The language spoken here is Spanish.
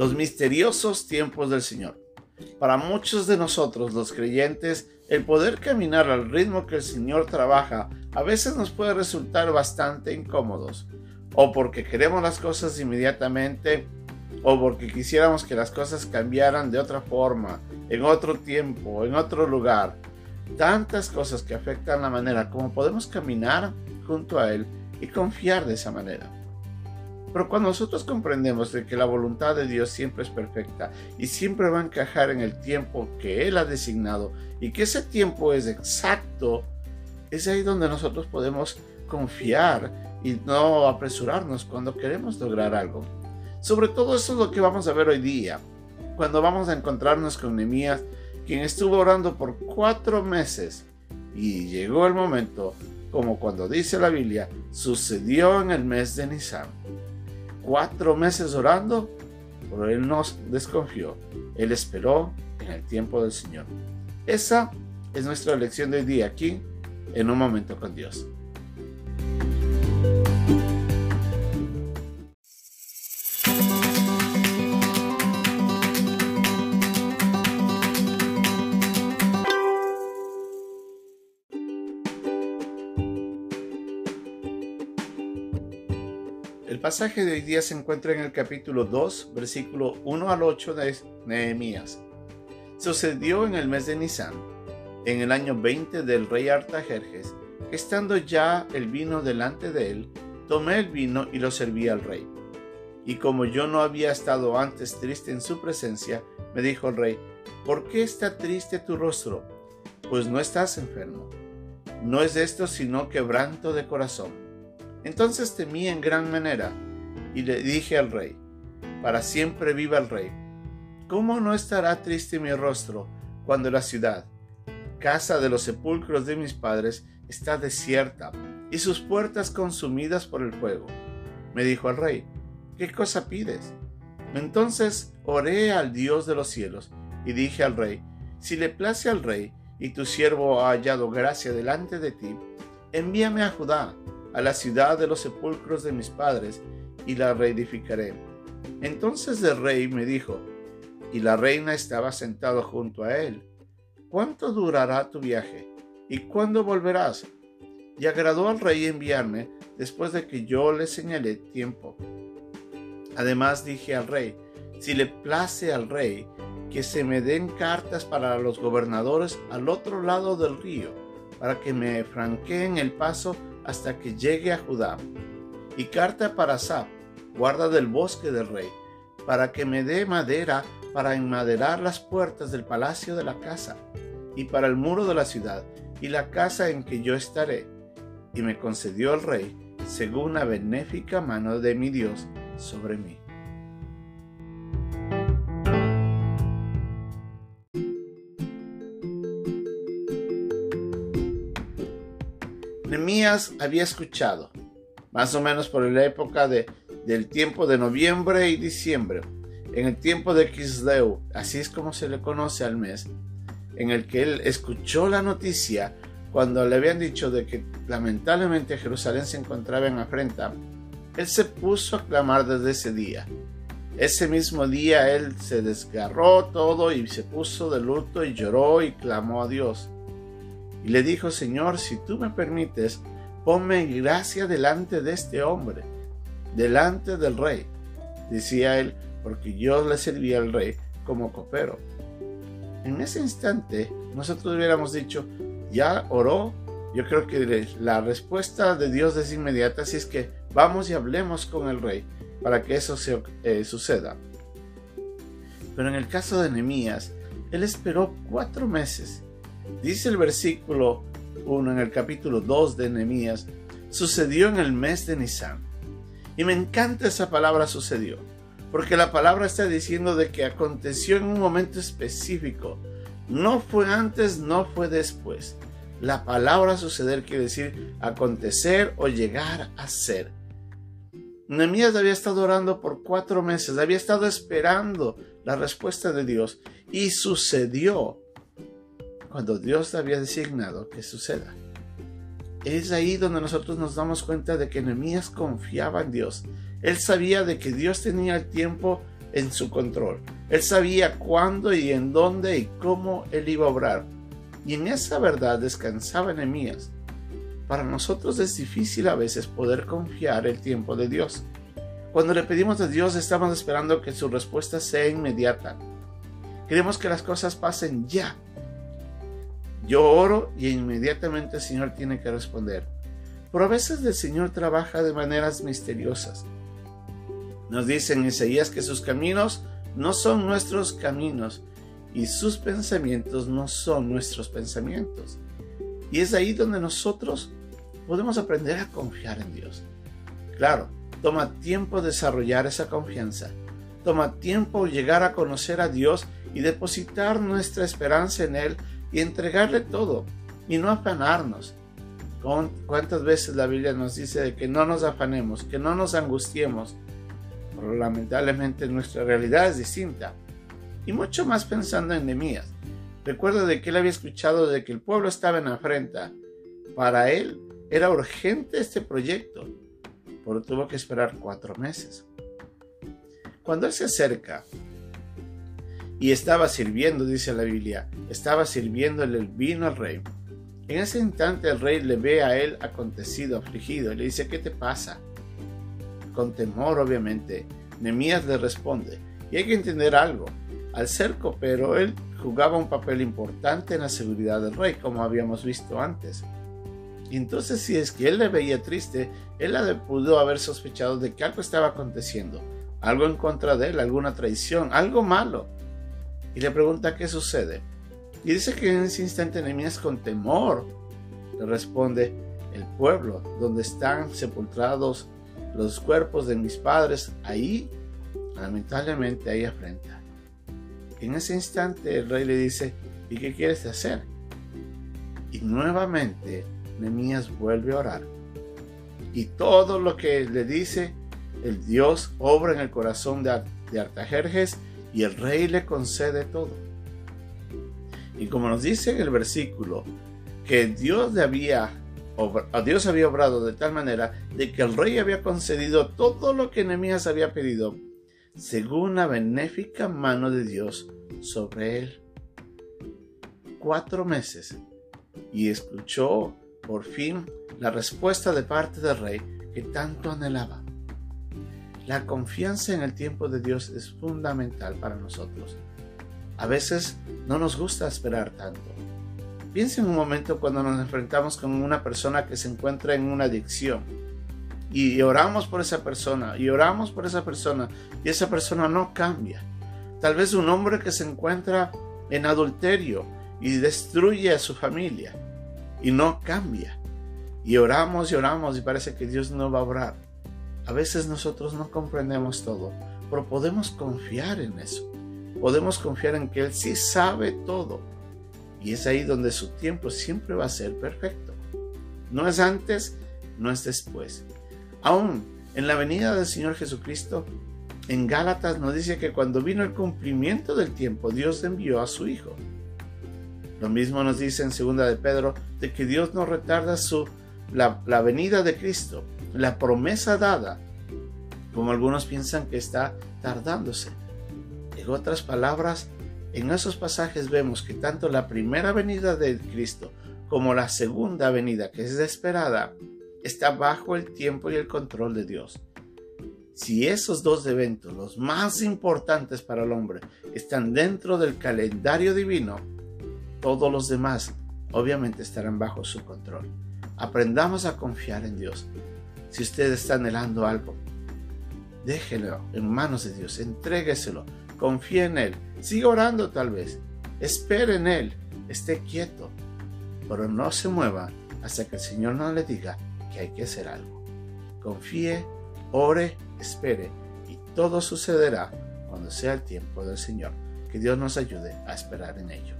los misteriosos tiempos del Señor. Para muchos de nosotros, los creyentes, el poder caminar al ritmo que el Señor trabaja a veces nos puede resultar bastante incómodos, o porque queremos las cosas inmediatamente, o porque quisiéramos que las cosas cambiaran de otra forma, en otro tiempo, en otro lugar. Tantas cosas que afectan la manera como podemos caminar junto a Él y confiar de esa manera. Pero cuando nosotros comprendemos de que la voluntad de Dios siempre es perfecta y siempre va a encajar en el tiempo que Él ha designado y que ese tiempo es exacto, es ahí donde nosotros podemos confiar y no apresurarnos cuando queremos lograr algo. Sobre todo eso es lo que vamos a ver hoy día, cuando vamos a encontrarnos con Nehemías, quien estuvo orando por cuatro meses y llegó el momento, como cuando dice la Biblia, sucedió en el mes de Nisan cuatro meses orando, pero él no desconfió. Él esperó en el tiempo del Señor. Esa es nuestra lección de hoy día aquí en un momento con Dios. El pasaje de hoy día se encuentra en el capítulo 2, versículo 1 al 8 de Nehemías. Sucedió en el mes de Nisan, en el año 20 del rey Artajerjes, estando ya el vino delante de él, tomé el vino y lo serví al rey. Y como yo no había estado antes triste en su presencia, me dijo el rey, ¿por qué está triste tu rostro? Pues no estás enfermo. No es esto sino quebranto de corazón entonces temí en gran manera y le dije al rey, para siempre viva el rey. ¿Cómo no estará triste mi rostro cuando la ciudad, casa de los sepulcros de mis padres, está desierta y sus puertas consumidas por el fuego? Me dijo el rey, ¿qué cosa pides? Entonces oré al Dios de los cielos y dije al rey, si le place al rey y tu siervo ha hallado gracia delante de ti, envíame a Judá a la ciudad de los sepulcros de mis padres y la reedificaré. Entonces el rey me dijo, y la reina estaba sentado junto a él, ¿cuánto durará tu viaje? ¿Y cuándo volverás? Y agradó al rey enviarme después de que yo le señalé tiempo. Además dije al rey, si le place al rey, que se me den cartas para los gobernadores al otro lado del río, para que me franqueen el paso hasta que llegue a Judá. Y carta para Sab, guarda del bosque del rey, para que me dé madera para enmaderar las puertas del palacio de la casa, y para el muro de la ciudad, y la casa en que yo estaré. Y me concedió el rey, según la benéfica mano de mi Dios sobre mí. Nemías había escuchado, más o menos por la época de, del tiempo de noviembre y diciembre, en el tiempo de Kisleu, así es como se le conoce al mes, en el que él escuchó la noticia cuando le habían dicho de que lamentablemente Jerusalén se encontraba en afrenta, él se puso a clamar desde ese día. Ese mismo día él se desgarró todo y se puso de luto y lloró y clamó a Dios y le dijo, Señor, si tú me permites, ponme gracia delante de este hombre, delante del rey. Decía él, porque yo le servía al rey como copero. En ese instante, nosotros hubiéramos dicho, ya oró. Yo creo que la respuesta de Dios es inmediata, así es que vamos y hablemos con el rey para que eso se, eh, suceda. Pero en el caso de Nehemías, él esperó cuatro meses Dice el versículo 1 en el capítulo 2 de Nehemías, sucedió en el mes de Nisan. Y me encanta esa palabra sucedió, porque la palabra está diciendo de que aconteció en un momento específico. No fue antes, no fue después. La palabra suceder quiere decir acontecer o llegar a ser. Nehemías había estado orando por cuatro meses, había estado esperando la respuesta de Dios y sucedió cuando Dios había designado que suceda. Es ahí donde nosotros nos damos cuenta de que Nehemías confiaba en Dios. Él sabía de que Dios tenía el tiempo en su control. Él sabía cuándo y en dónde y cómo él iba a obrar. Y en esa verdad descansaba Nehemías. Para nosotros es difícil a veces poder confiar el tiempo de Dios. Cuando le pedimos a Dios estamos esperando que su respuesta sea inmediata. Queremos que las cosas pasen ya. Yo oro y inmediatamente el Señor tiene que responder. Pero a veces el Señor trabaja de maneras misteriosas. Nos dice en que sus caminos no son nuestros caminos y sus pensamientos no son nuestros pensamientos. Y es ahí donde nosotros podemos aprender a confiar en Dios. Claro, toma tiempo desarrollar esa confianza. Toma tiempo llegar a conocer a Dios y depositar nuestra esperanza en Él y entregarle todo y no afanarnos. ¿Cuántas veces la Biblia nos dice de que no nos afanemos, que no nos angustiemos? Lamentablemente nuestra realidad es distinta. Y mucho más pensando en Nemías. Recuerdo de que él había escuchado de que el pueblo estaba en afrenta. Para él era urgente este proyecto, pero tuvo que esperar cuatro meses. Cuando él se acerca y estaba sirviendo, dice la Biblia, estaba sirviéndole el vino al rey. En ese instante el rey le ve a él acontecido, afligido, y le dice, ¿qué te pasa? Con temor, obviamente, Nemías le responde, y hay que entender algo, al ser copero, él jugaba un papel importante en la seguridad del rey, como habíamos visto antes. Entonces, si es que él le veía triste, él pudo haber sospechado de que algo estaba aconteciendo, algo en contra de él, alguna traición, algo malo y le pregunta qué sucede. Y dice que en ese instante Nehemías con temor le responde, el pueblo donde están sepultados los cuerpos de mis padres, ahí, lamentablemente, ahí afrenta. En ese instante el rey le dice, ¿y qué quieres hacer? Y nuevamente Nehemías vuelve a orar. Y todo lo que le dice, el Dios obra en el corazón de, de Artajerjes y el rey le concede todo. Y como nos dice en el versículo, que Dios, había, Dios había obrado de tal manera de que el rey había concedido todo lo que Nehemías había pedido, según la benéfica mano de Dios sobre él. Cuatro meses. Y escuchó por fin la respuesta de parte del rey que tanto anhelaba. La confianza en el tiempo de Dios es fundamental para nosotros. A veces no nos gusta esperar tanto. Piensa en un momento cuando nos enfrentamos con una persona que se encuentra en una adicción y oramos por esa persona y oramos por esa persona y esa persona no cambia. Tal vez un hombre que se encuentra en adulterio y destruye a su familia y no cambia. Y oramos y oramos y parece que Dios no va a obrar. A veces nosotros no comprendemos todo, pero podemos confiar en eso. Podemos confiar en que Él sí sabe todo. Y es ahí donde su tiempo siempre va a ser perfecto. No es antes, no es después. Aún en la venida del Señor Jesucristo, en Gálatas nos dice que cuando vino el cumplimiento del tiempo, Dios envió a su Hijo. Lo mismo nos dice en segunda de Pedro de que Dios no retarda su la, la venida de Cristo, la promesa dada, como algunos piensan que está tardándose. En otras palabras, en esos pasajes vemos que tanto la primera venida de Cristo como la segunda venida, que es esperada, está bajo el tiempo y el control de Dios. Si esos dos eventos, los más importantes para el hombre, están dentro del calendario divino, todos los demás obviamente estarán bajo su control. Aprendamos a confiar en Dios. Si usted está anhelando algo, déjelo en manos de Dios, entrégueselo, confíe en Él, siga orando tal vez, espere en Él, esté quieto, pero no se mueva hasta que el Señor no le diga que hay que hacer algo. Confíe, ore, espere y todo sucederá cuando sea el tiempo del Señor. Que Dios nos ayude a esperar en ello.